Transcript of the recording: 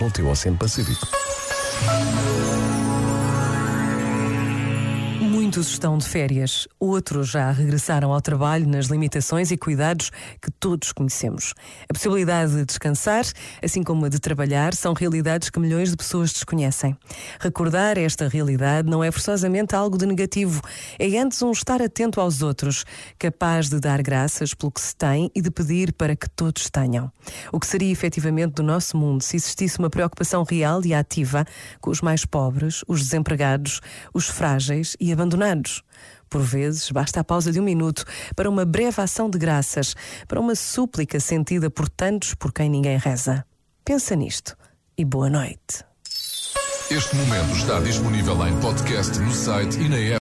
no teu Oceano Pacífico. Muitos estão de férias, outros já regressaram ao trabalho nas limitações e cuidados que todos conhecemos. A possibilidade de descansar, assim como a de trabalhar, são realidades que milhões de pessoas desconhecem. Recordar esta realidade não é forçosamente algo de negativo, é antes um estar atento aos outros, capaz de dar graças pelo que se tem e de pedir para que todos tenham. O que seria efetivamente do nosso mundo se existisse uma preocupação real e ativa com os mais pobres, os desempregados, os frágeis e abandonados? Por vezes, basta a pausa de um minuto para uma breve ação de graças, para uma súplica sentida por tantos por quem ninguém reza. Pensa nisto e boa noite. Este momento está disponível em podcast no site e na app.